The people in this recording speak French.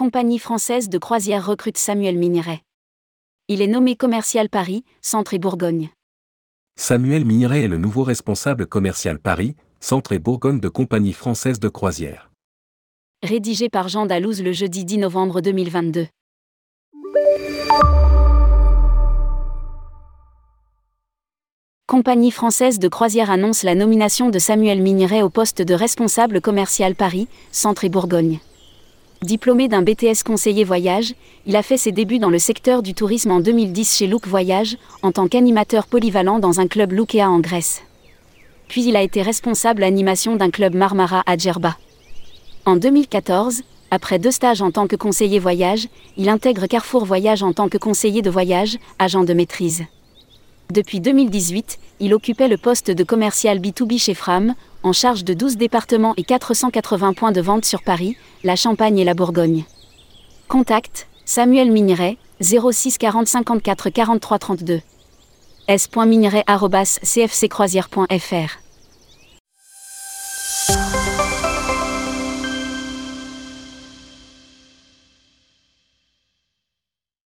Compagnie française de croisière recrute Samuel Miniret. Il est nommé commercial Paris, Centre et Bourgogne. Samuel Miniret est le nouveau responsable commercial Paris, Centre et Bourgogne de Compagnie française de croisière. Rédigé par Jean Dalouse le jeudi 10 novembre 2022. Compagnie française de croisière annonce la nomination de Samuel Miniret au poste de responsable commercial Paris, Centre et Bourgogne. Diplômé d'un BTS conseiller voyage, il a fait ses débuts dans le secteur du tourisme en 2010 chez Look Voyage, en tant qu'animateur polyvalent dans un club Lookea en Grèce. Puis il a été responsable animation d'un club Marmara à Djerba. En 2014, après deux stages en tant que conseiller voyage, il intègre Carrefour Voyage en tant que conseiller de voyage, agent de maîtrise. Depuis 2018, il occupait le poste de commercial B2B chez Fram, en charge de 12 départements et 480 points de vente sur Paris, la Champagne et la Bourgogne. Contact Samuel Miniret 06 40 54 43 32 s.miniret.cfccroisière.fr